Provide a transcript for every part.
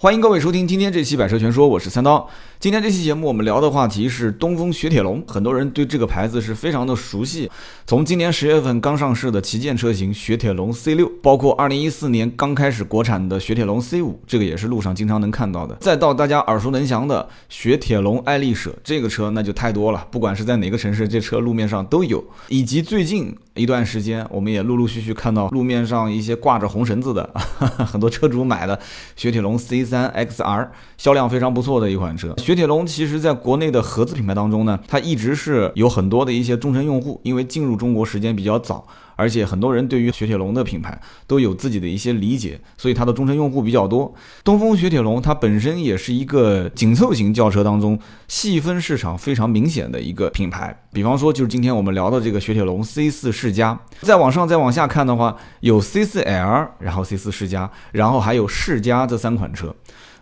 欢迎各位收听今天这期《百车全说》，我是三刀。今天这期节目我们聊的话题是东风雪铁龙，很多人对这个牌子是非常的熟悉。从今年十月份刚上市的旗舰车型雪铁龙 C 六，包括二零一四年刚开始国产的雪铁龙 C 五，这个也是路上经常能看到的。再到大家耳熟能详的雪铁龙爱丽舍，这个车那就太多了，不管是在哪个城市，这车路面上都有。以及最近一段时间，我们也陆陆续续看到路面上一些挂着红绳子的，很多车主买的雪铁龙 C。三 XR 销量非常不错的一款车，雪铁龙其实在国内的合资品牌当中呢，它一直是有很多的一些忠诚用户，因为进入中国时间比较早。而且很多人对于雪铁龙的品牌都有自己的一些理解，所以它的忠诚用户比较多。东风雪铁龙它本身也是一个紧凑型轿车当中细分市场非常明显的一个品牌。比方说，就是今天我们聊的这个雪铁龙 C 四世嘉，再往上再往下看的话，有 C 四 L，然后 C 四世嘉，然后还有世嘉这三款车。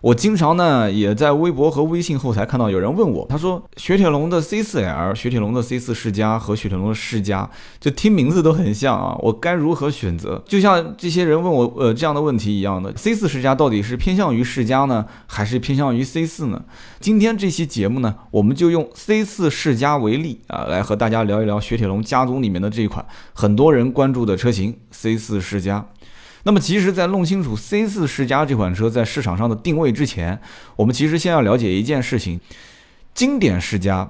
我经常呢也在微博和微信后台看到有人问我，他说雪铁龙的 C4L、雪铁龙的 C4 世嘉和雪铁龙的世嘉，就听名字都很像啊，我该如何选择？就像这些人问我呃这样的问题一样的，C4 世嘉到底是偏向于世嘉呢，还是偏向于 C4 呢？今天这期节目呢，我们就用 C4 世嘉为例啊，来和大家聊一聊雪铁龙家族里面的这一款很多人关注的车型 C4 世嘉。那么，其实，在弄清楚 C4 世嘉这款车在市场上的定位之前，我们其实先要了解一件事情：经典世嘉、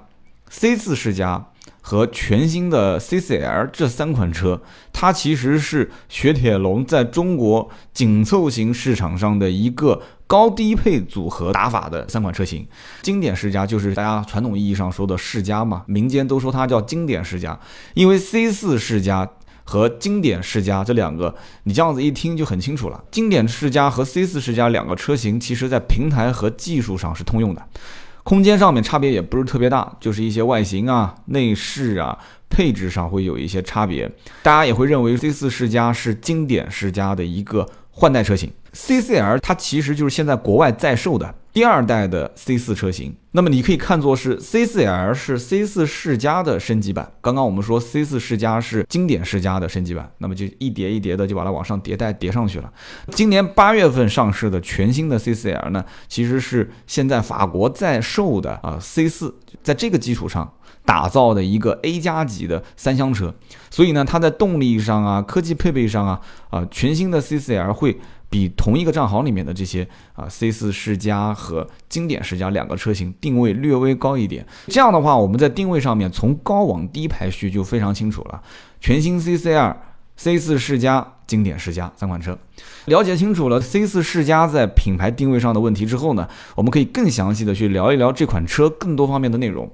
C4 世嘉和全新的 C4L 这三款车，它其实是雪铁龙在中国紧凑型市场上的一个高低配组合打法的三款车型。经典世嘉就是大家传统意义上说的世嘉嘛，民间都说它叫经典世嘉，因为 C4 世嘉。和经典世家这两个，你这样子一听就很清楚了。经典世家和 C 四世家两个车型，其实在平台和技术上是通用的，空间上面差别也不是特别大，就是一些外形啊、内饰啊、配置上会有一些差别。大家也会认为 C 四世家是经典世家的一个换代车型。CCL 它其实就是现在国外在售的第二代的 C4 车型，那么你可以看作是 C4L 是 C4 世嘉的升级版。刚刚我们说 C4 世嘉是经典世家的升级版，那么就一叠一叠的就把它往上迭代叠上去了。今年八月份上市的全新的 CCL 呢，其实是现在法国在售的啊 C4，在这个基础上打造的一个 A 加级的三厢车，所以呢，它在动力上啊、科技配备上啊啊，全新的 CCL 会。比同一个账号里面的这些啊 C4 世家和经典世家两个车型定位略微高一点，这样的话我们在定位上面从高往低排序就非常清楚了。全新 CC2、C4 世家、经典世嘉三款车，了解清楚了 C4 世嘉在品牌定位上的问题之后呢，我们可以更详细的去聊一聊这款车更多方面的内容。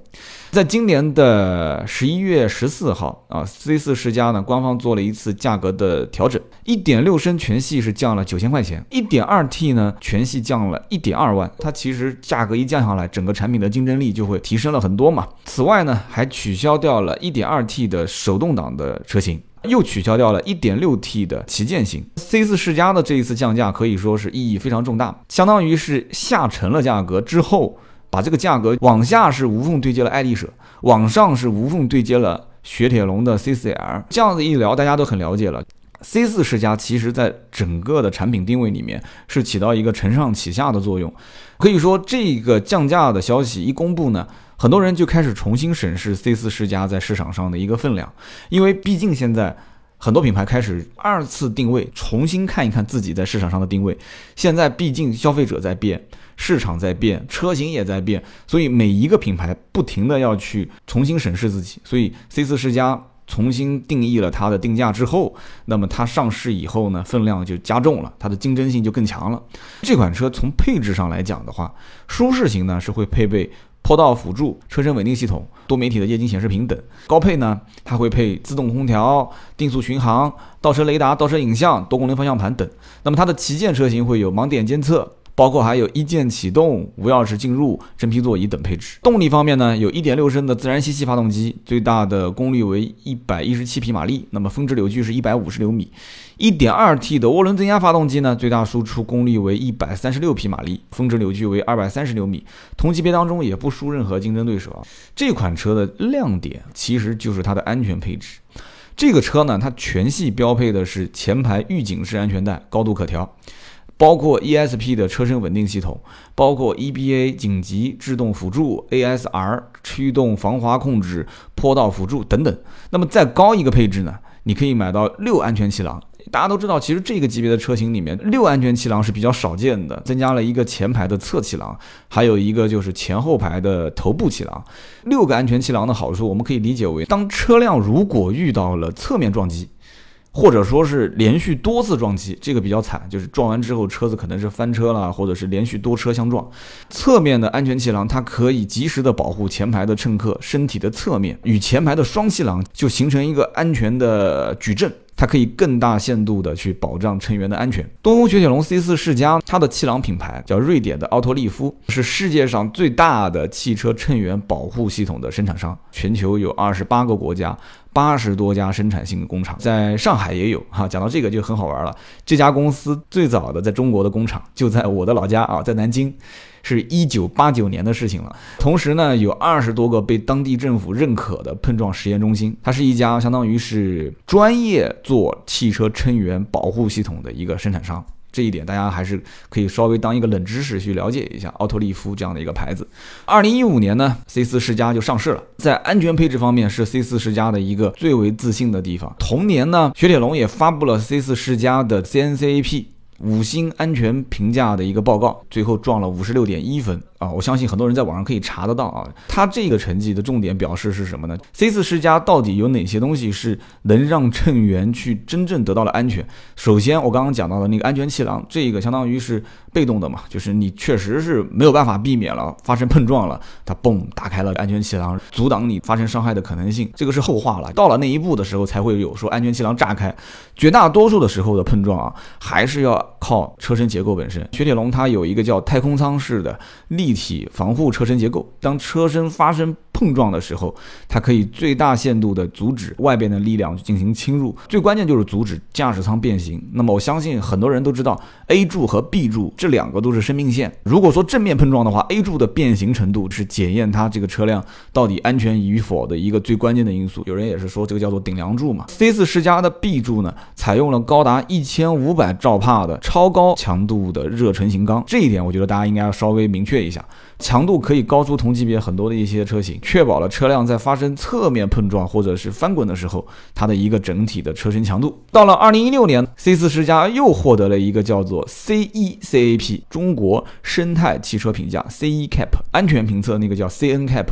在今年的十一月十四号啊，C4 世嘉呢官方做了一次价格的调整，一点六升全系是降了九千块钱，一点二 T 呢全系降了一点二万。它其实价格一降下来，整个产品的竞争力就会提升了很多嘛。此外呢，还取消掉了一点二 T 的手动挡的车型，又取消掉了一点六 T 的旗舰型。C4 世嘉的这一次降价可以说是意义非常重大，相当于是下沉了价格之后。把这个价格往下是无缝对接了爱丽舍，往上是无缝对接了雪铁龙的 C4L，这样子一聊，大家都很了解了。C4 世嘉其实在整个的产品定位里面是起到一个承上启下的作用，可以说这个降价的消息一公布呢，很多人就开始重新审视 C4 世嘉在市场上的一个分量，因为毕竟现在。很多品牌开始二次定位，重新看一看自己在市场上的定位。现在毕竟消费者在变，市场在变，车型也在变，所以每一个品牌不停的要去重新审视自己。所以 C4 世嘉重新定义了它的定价之后，那么它上市以后呢，分量就加重了，它的竞争性就更强了。这款车从配置上来讲的话，舒适型呢是会配备。坡道辅助、车身稳定系统、多媒体的液晶显示屏等，高配呢，它会配自动空调、定速巡航、倒车雷达、倒车影像、多功能方向盘等。那么它的旗舰车型会有盲点监测。包括还有一键启动、无钥匙进入、真皮座椅等配置。动力方面呢，有1.6升的自然吸气发动机，最大的功率为117匹马力，那么峰值扭矩是150牛米。1.2T 的涡轮增压发动机呢，最大输出功率为136匹马力，峰值扭矩为230牛米。同级别当中也不输任何竞争对手啊。这款车的亮点其实就是它的安全配置。这个车呢，它全系标配的是前排预警式安全带，高度可调。包括 ESP 的车身稳定系统，包括 EBA 紧急制动辅助、ASR 驱动防滑控制、坡道辅助等等。那么再高一个配置呢，你可以买到六安全气囊。大家都知道，其实这个级别的车型里面，六安全气囊是比较少见的，增加了一个前排的侧气囊，还有一个就是前后排的头部气囊。六个安全气囊的好处，我们可以理解为，当车辆如果遇到了侧面撞击，或者说是连续多次撞击，这个比较惨，就是撞完之后车子可能是翻车了，或者是连续多车相撞，侧面的安全气囊它可以及时的保护前排的乘客身体的侧面，与前排的双气囊就形成一个安全的矩阵。它可以更大限度的去保障乘员的安全。东风雪铁龙 C 四世嘉，它的气囊品牌叫瑞典的奥托利夫，是世界上最大的汽车乘员保护系统的生产商，全球有二十八个国家，八十多家生产性的工厂，在上海也有哈。讲到这个就很好玩了，这家公司最早的在中国的工厂就在我的老家啊，在南京。是一九八九年的事情了。同时呢，有二十多个被当地政府认可的碰撞实验中心。它是一家相当于是专业做汽车乘员保护系统的一个生产商。这一点大家还是可以稍微当一个冷知识去了解一下奥托利夫这样的一个牌子。二零一五年呢，C 四世家就上市了。在安全配置方面，是 C 四世家的一个最为自信的地方。同年呢，雪铁龙也发布了 C 四世家的 CNCAP。五星安全评价的一个报告，最后撞了五十六点一分啊！我相信很多人在网上可以查得到啊。它这个成绩的重点表示是什么呢？C 四世家到底有哪些东西是能让乘员去真正得到了安全？首先，我刚刚讲到的那个安全气囊，这个相当于是被动的嘛，就是你确实是没有办法避免了发生碰撞了，它嘣打开了安全气囊，阻挡你发生伤害的可能性。这个是后话了，到了那一步的时候才会有说安全气囊炸开。绝大多数的时候的碰撞啊，还是要。靠车身结构本身，雪铁龙它有一个叫太空舱式的立体防护车身结构，当车身发生。碰撞的时候，它可以最大限度的阻止外边的力量进行侵入，最关键就是阻止驾驶舱变形。那么我相信很多人都知道，A 柱和 B 柱这两个都是生命线。如果说正面碰撞的话，A 柱的变形程度是检验它这个车辆到底安全与否的一个最关键的因素。有人也是说这个叫做顶梁柱嘛。C 四世嘉的 B 柱呢，采用了高达一千五百兆帕的超高强度的热成型钢，这一点我觉得大家应该要稍微明确一下。强度可以高出同级别很多的一些车型，确保了车辆在发生侧面碰撞或者是翻滚的时候，它的一个整体的车身强度。到了二零一六年，C 四世嘉又获得了一个叫做 CECAP 中国生态汽车评价 CECAP 安全评测，那个叫 CNCAP，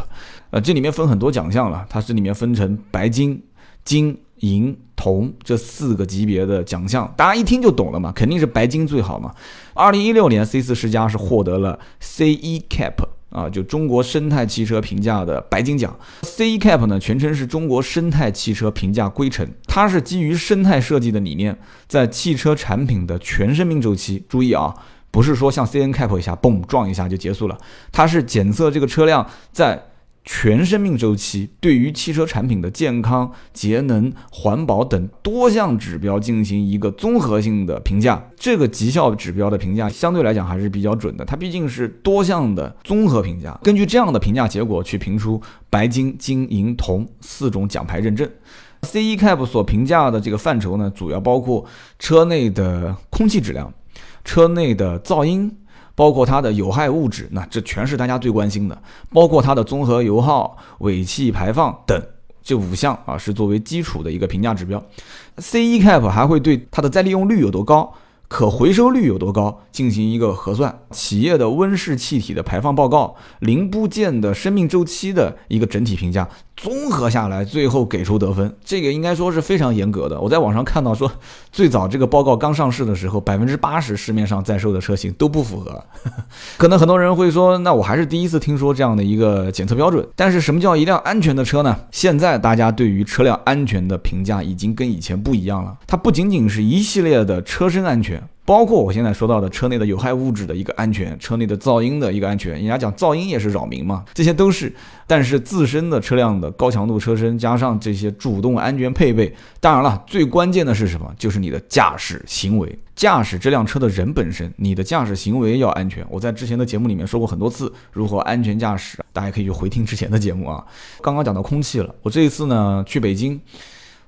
呃，这里面分很多奖项了，它这里面分成白金、金。银、铜这四个级别的奖项，大家一听就懂了嘛，肯定是白金最好嘛。二零一六年，C 四世嘉是获得了 CECAP 啊，就中国生态汽车评价的白金奖。CECAP 呢，全称是中国生态汽车评价规程，它是基于生态设计的理念，在汽车产品的全生命周期，注意啊，不是说像 CNCAP 一下嘣撞一下就结束了，它是检测这个车辆在。全生命周期对于汽车产品的健康、节能、环保等多项指标进行一个综合性的评价，这个绩效指标的评价相对来讲还是比较准的。它毕竟是多项的综合评价，根据这样的评价结果去评出白金、金、银、铜四种奖牌认证。CECAP 所评价的这个范畴呢，主要包括车内的空气质量、车内的噪音。包括它的有害物质，那这全是大家最关心的。包括它的综合油耗、尾气排放等这五项啊，是作为基础的一个评价指标。CECAP 还会对它的再利用率有多高。可回收率有多高？进行一个核算，企业的温室气体的排放报告，零部件的生命周期的一个整体评价，综合下来，最后给出得分。这个应该说是非常严格的。我在网上看到说，最早这个报告刚上市的时候，百分之八十市面上在售的车型都不符合。可能很多人会说，那我还是第一次听说这样的一个检测标准。但是什么叫一辆安全的车呢？现在大家对于车辆安全的评价已经跟以前不一样了。它不仅仅是一系列的车身安全。包括我现在说到的车内的有害物质的一个安全，车内的噪音的一个安全，人家讲噪音也是扰民嘛，这些都是。但是自身的车辆的高强度车身加上这些主动安全配备，当然了，最关键的是什么？就是你的驾驶行为，驾驶这辆车的人本身，你的驾驶行为要安全。我在之前的节目里面说过很多次如何安全驾驶，大家可以去回听之前的节目啊。刚刚讲到空气了，我这一次呢去北京。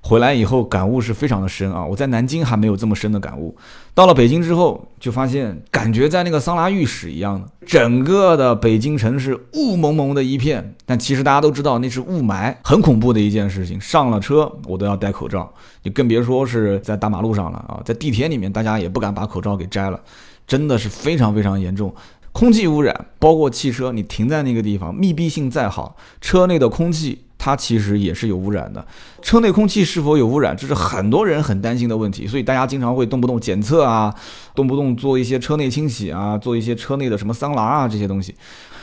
回来以后感悟是非常的深啊！我在南京还没有这么深的感悟，到了北京之后就发现，感觉在那个桑拿浴室一样的，整个的北京城是雾蒙蒙的一片。但其实大家都知道那是雾霾，很恐怖的一件事情。上了车我都要戴口罩，你更别说是在大马路上了啊！在地铁里面，大家也不敢把口罩给摘了，真的是非常非常严重。空气污染，包括汽车，你停在那个地方，密闭性再好，车内的空气。它其实也是有污染的，车内空气是否有污染，这是很多人很担心的问题，所以大家经常会动不动检测啊，动不动做一些车内清洗啊，做一些车内的什么桑拿啊这些东西。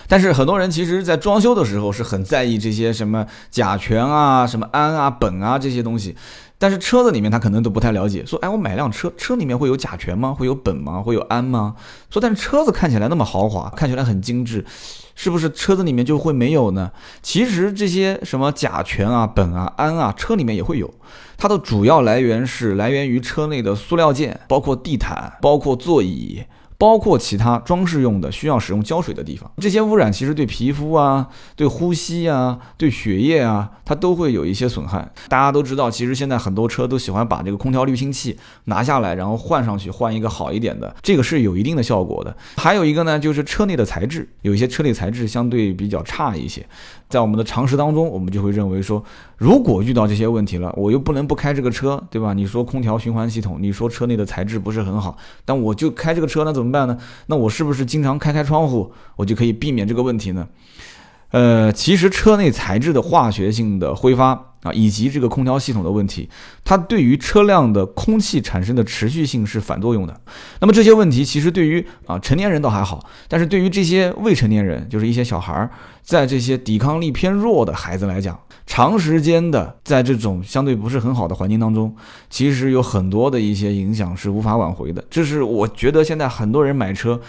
但是很多人其实，在装修的时候是很在意这些什么甲醛啊、什么氨啊、苯啊这些东西。但是车子里面他可能都不太了解，说，哎，我买辆车，车里面会有甲醛吗？会有苯吗？会有氨吗？说，但是车子看起来那么豪华，看起来很精致，是不是车子里面就会没有呢？其实这些什么甲醛啊、苯啊、氨啊，车里面也会有，它的主要来源是来源于车内的塑料件，包括地毯，包括座椅。包括其他装饰用的需要使用胶水的地方，这些污染其实对皮肤啊、对呼吸啊、对血液啊，它都会有一些损害。大家都知道，其实现在很多车都喜欢把这个空调滤清器拿下来，然后换上去，换一个好一点的，这个是有一定的效果的。还有一个呢，就是车内的材质，有一些车内材质相对比较差一些。在我们的常识当中，我们就会认为说，如果遇到这些问题了，我又不能不开这个车，对吧？你说空调循环系统，你说车内的材质不是很好，但我就开这个车，那怎么办呢？那我是不是经常开开窗户，我就可以避免这个问题呢？呃，其实车内材质的化学性的挥发啊，以及这个空调系统的问题，它对于车辆的空气产生的持续性是反作用的。那么这些问题其实对于啊成年人倒还好，但是对于这些未成年人，就是一些小孩儿，在这些抵抗力偏弱的孩子来讲，长时间的在这种相对不是很好的环境当中，其实有很多的一些影响是无法挽回的。这是我觉得现在很多人买车。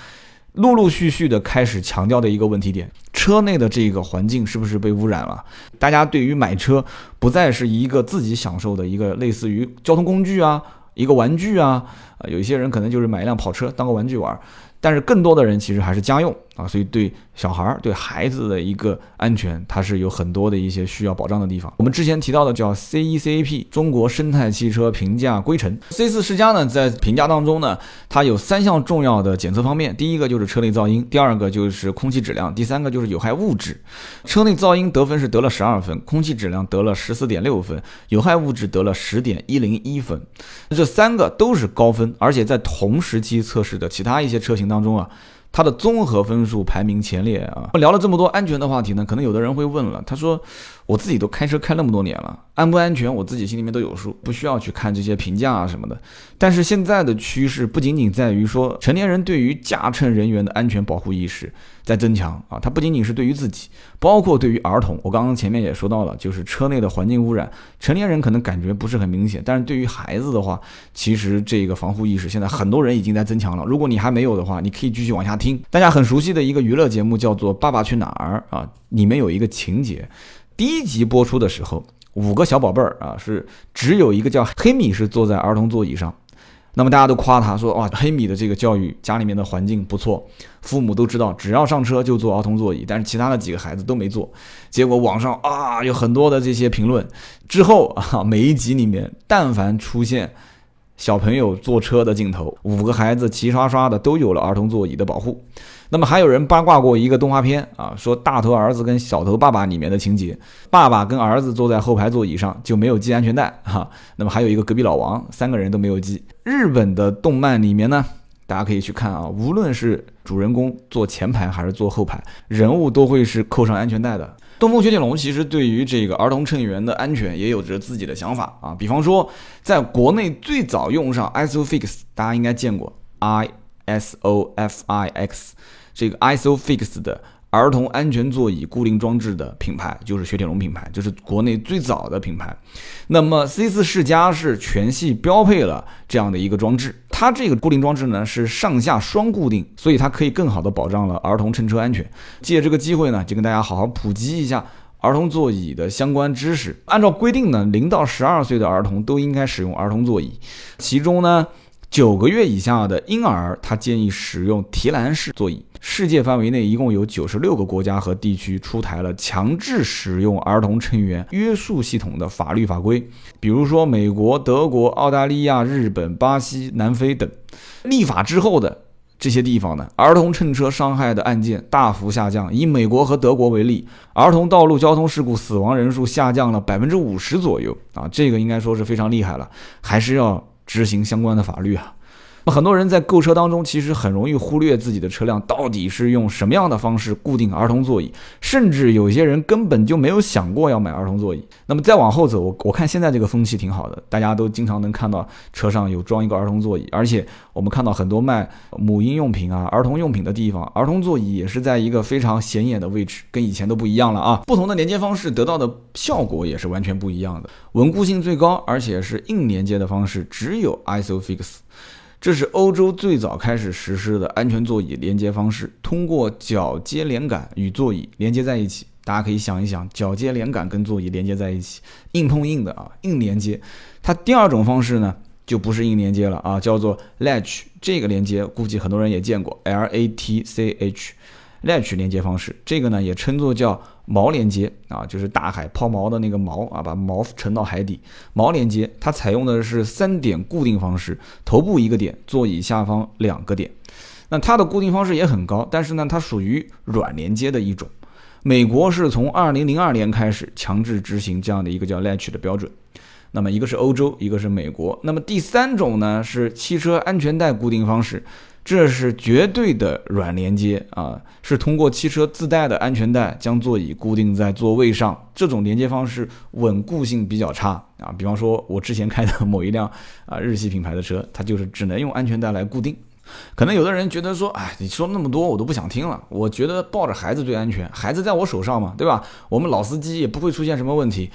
陆陆续续的开始强调的一个问题点，车内的这个环境是不是被污染了？大家对于买车不再是一个自己享受的一个类似于交通工具啊，一个玩具啊，啊，有一些人可能就是买一辆跑车当个玩具玩，但是更多的人其实还是家用啊，所以对。小孩儿对孩子的一个安全，它是有很多的一些需要保障的地方。我们之前提到的叫 CECAP 中国生态汽车评价规程，C 四世嘉呢在评价当中呢，它有三项重要的检测方面，第一个就是车内噪音，第二个就是空气质量，第三个就是有害物质。车内噪音得分是得了十二分，空气质量得了十四点六分，有害物质得了十点一零一分，这三个都是高分，而且在同时期测试的其他一些车型当中啊。它的综合分数排名前列啊！聊了这么多安全的话题呢，可能有的人会问了，他说。我自己都开车开那么多年了，安不安全我自己心里面都有数，不需要去看这些评价啊什么的。但是现在的趋势不仅仅在于说成年人对于驾乘人员的安全保护意识在增强啊，它不仅仅是对于自己，包括对于儿童。我刚刚前面也说到了，就是车内的环境污染，成年人可能感觉不是很明显，但是对于孩子的话，其实这个防护意识现在很多人已经在增强了。如果你还没有的话，你可以继续往下听。大家很熟悉的一个娱乐节目叫做《爸爸去哪儿》啊，里面有一个情节。第一集播出的时候，五个小宝贝儿啊，是只有一个叫黑米是坐在儿童座椅上。那么大家都夸他说：“哇，黑米的这个教育，家里面的环境不错，父母都知道，只要上车就坐儿童座椅。”但是其他的几个孩子都没坐。结果网上啊有很多的这些评论。之后啊，每一集里面，但凡出现小朋友坐车的镜头，五个孩子齐刷刷的都有了儿童座椅的保护。那么还有人八卦过一个动画片啊，说大头儿子跟小头爸爸里面的情节，爸爸跟儿子坐在后排座椅上就没有系安全带哈。那么还有一个隔壁老王，三个人都没有系。日本的动漫里面呢，大家可以去看啊，无论是主人公坐前排还是坐后排，人物都会是扣上安全带的。东风雪铁龙其实对于这个儿童乘员的安全也有着自己的想法啊，比方说在国内最早用上 ISOFIX，大家应该见过 ISOFIX。这个 ISOFIX 的儿童安全座椅固定装置的品牌就是雪铁龙品牌，就是国内最早的品牌。那么 C4 世嘉是全系标配了这样的一个装置，它这个固定装置呢是上下双固定，所以它可以更好的保障了儿童乘车安全。借这个机会呢，就跟大家好好普及一下儿童座椅的相关知识。按照规定呢，零到十二岁的儿童都应该使用儿童座椅，其中呢。九个月以下的婴儿，他建议使用提篮式座椅。世界范围内一共有九十六个国家和地区出台了强制使用儿童乘员约束系统的法律法规，比如说美国、德国、澳大利亚、日本、巴西、南非等。立法之后的这些地方呢，儿童乘车伤害的案件大幅下降。以美国和德国为例，儿童道路交通事故死亡人数下降了百分之五十左右啊，这个应该说是非常厉害了，还是要。执行相关的法律啊。那很多人在购车当中，其实很容易忽略自己的车辆到底是用什么样的方式固定儿童座椅，甚至有些人根本就没有想过要买儿童座椅。那么再往后走，我我看现在这个风气挺好的，大家都经常能看到车上有装一个儿童座椅，而且我们看到很多卖母婴用品啊、儿童用品的地方，儿童座椅也是在一个非常显眼的位置，跟以前都不一样了啊。不同的连接方式得到的效果也是完全不一样的，稳固性最高，而且是硬连接的方式，只有 ISOFIX。这是欧洲最早开始实施的安全座椅连接方式，通过脚接连杆与座椅连接在一起。大家可以想一想，脚接连杆跟座椅连接在一起，硬碰硬的啊，硬连接。它第二种方式呢，就不是硬连接了啊，叫做 latch。这个连接估计很多人也见过，L A T C H。latch 连接方式，这个呢也称作叫锚连接啊，就是大海抛锚的那个锚啊，把锚沉到海底。锚连接它采用的是三点固定方式，头部一个点，座椅下方两个点。那它的固定方式也很高，但是呢，它属于软连接的一种。美国是从二零零二年开始强制执行这样的一个叫 latch 的标准。那么一个是欧洲，一个是美国。那么第三种呢是汽车安全带固定方式。这是绝对的软连接啊，是通过汽车自带的安全带将座椅固定在座位上。这种连接方式稳固性比较差啊。比方说，我之前开的某一辆啊日系品牌的车，它就是只能用安全带来固定。可能有的人觉得说，哎，你说那么多我都不想听了。我觉得抱着孩子最安全，孩子在我手上嘛，对吧？我们老司机也不会出现什么问题。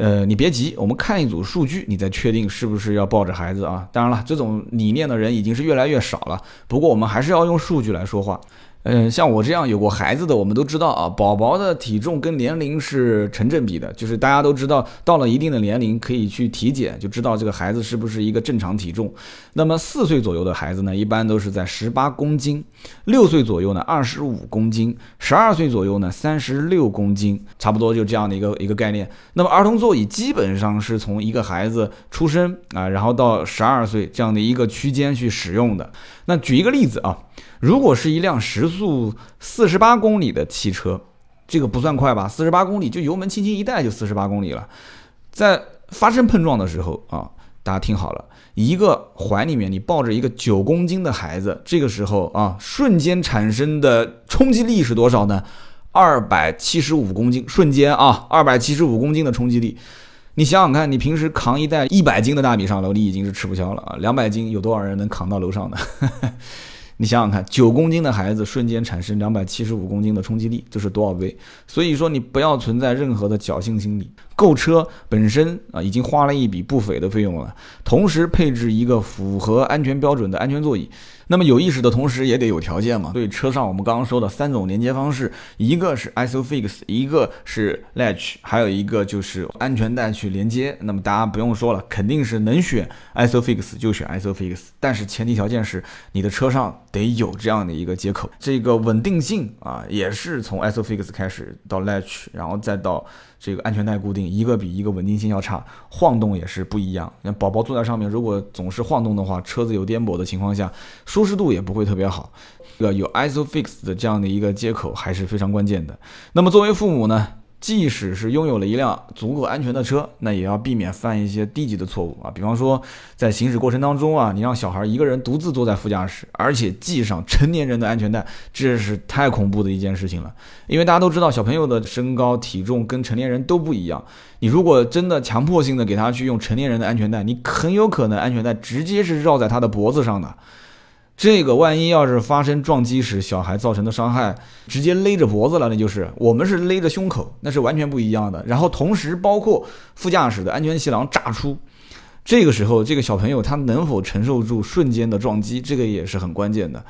呃，你别急，我们看一组数据，你再确定是不是要抱着孩子啊？当然了，这种理念的人已经是越来越少了。不过我们还是要用数据来说话。嗯，像我这样有过孩子的，我们都知道啊，宝宝的体重跟年龄是成正比的，就是大家都知道，到了一定的年龄可以去体检，就知道这个孩子是不是一个正常体重。那么四岁左右的孩子呢，一般都是在十八公斤；六岁左右呢，二十五公斤；十二岁左右呢，三十六公斤，差不多就这样的一个一个概念。那么儿童座椅基本上是从一个孩子出生啊，然后到十二岁这样的一个区间去使用的。那举一个例子啊。如果是一辆时速四十八公里的汽车，这个不算快吧？四十八公里就油门轻轻一带就四十八公里了。在发生碰撞的时候啊，大家听好了，一个怀里面你抱着一个九公斤的孩子，这个时候啊，瞬间产生的冲击力是多少呢？二百七十五公斤，瞬间啊，二百七十五公斤的冲击力。你想想看，你平时扛一袋一百斤的大米上楼，你已经是吃不消了啊。两百斤有多少人能扛到楼上的？你想想看，九公斤的孩子瞬间产生两百七十五公斤的冲击力，这是多少倍？所以说，你不要存在任何的侥幸心理。购车本身啊，已经花了一笔不菲的费用了，同时配置一个符合安全标准的安全座椅。那么有意识的同时，也得有条件嘛。所以车上我们刚刚说的三种连接方式，一个是 ISOFIX，一个是 Latch，还有一个就是安全带去连接。那么大家不用说了，肯定是能选 ISOFIX 就选 ISOFIX，但是前提条件是你的车上得有这样的一个接口。这个稳定性啊，也是从 ISOFIX 开始到 Latch，然后再到。这个安全带固定一个比一个稳定性要差，晃动也是不一样。那宝宝坐在上面，如果总是晃动的话，车子有颠簸的情况下，舒适度也不会特别好。这个有 ISOFIX 的这样的一个接口还是非常关键的。那么作为父母呢？即使是拥有了一辆足够安全的车，那也要避免犯一些低级的错误啊。比方说，在行驶过程当中啊，你让小孩一个人独自坐在副驾驶，而且系上成年人的安全带，这是太恐怖的一件事情了。因为大家都知道，小朋友的身高体重跟成年人都不一样。你如果真的强迫性的给他去用成年人的安全带，你很有可能安全带直接是绕在他的脖子上的。这个万一要是发生撞击时，小孩造成的伤害直接勒着脖子了，那就是我们是勒着胸口，那是完全不一样的。然后同时包括副驾驶的安全气囊炸出，这个时候这个小朋友他能否承受住瞬间的撞击，这个也是很关键的。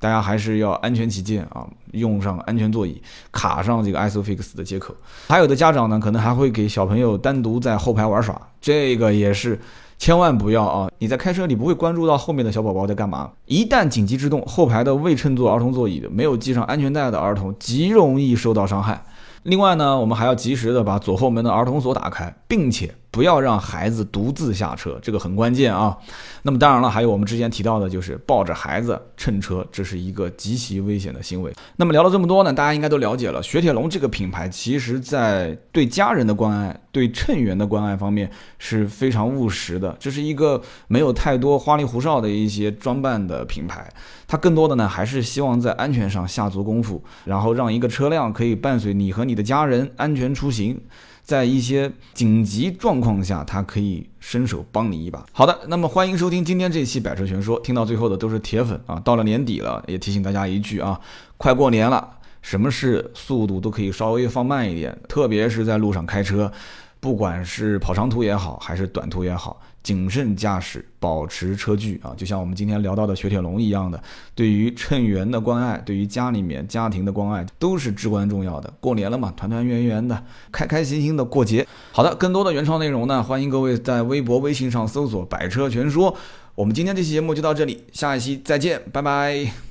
大家还是要安全起见啊，用上安全座椅，卡上这个 ISOFIX 的接口。还有的家长呢，可能还会给小朋友单独在后排玩耍，这个也是。千万不要啊！你在开车，你不会关注到后面的小宝宝在干嘛。一旦紧急制动，后排的未乘坐儿童座椅的、没有系上安全带的儿童，极容易受到伤害。另外呢，我们还要及时的把左后门的儿童锁打开，并且不要让孩子独自下车，这个很关键啊。那么当然了，还有我们之前提到的，就是抱着孩子乘车，这是一个极其危险的行为。那么聊了这么多呢，大家应该都了解了，雪铁龙这个品牌，其实在对家人的关爱、对乘员的关爱方面是非常务实的。这是一个没有太多花里胡哨的一些装扮的品牌，它更多的呢，还是希望在安全上下足功夫，然后让一个车辆可以伴随你和你的家人安全出行。在一些紧急状况下，他可以伸手帮你一把。好的，那么欢迎收听今天这期《百车全说》，听到最后的都是铁粉啊！到了年底了，也提醒大家一句啊，快过年了，什么事速度都可以稍微放慢一点，特别是在路上开车。不管是跑长途也好，还是短途也好，谨慎驾驶，保持车距啊，就像我们今天聊到的雪铁龙一样的，对于乘员的关爱，对于家里面家庭的关爱，都是至关重要的。过年了嘛，团团圆圆的，开开心心的过节。好的，更多的原创内容呢，欢迎各位在微博、微信上搜索“百车全说”。我们今天这期节目就到这里，下一期再见，拜拜。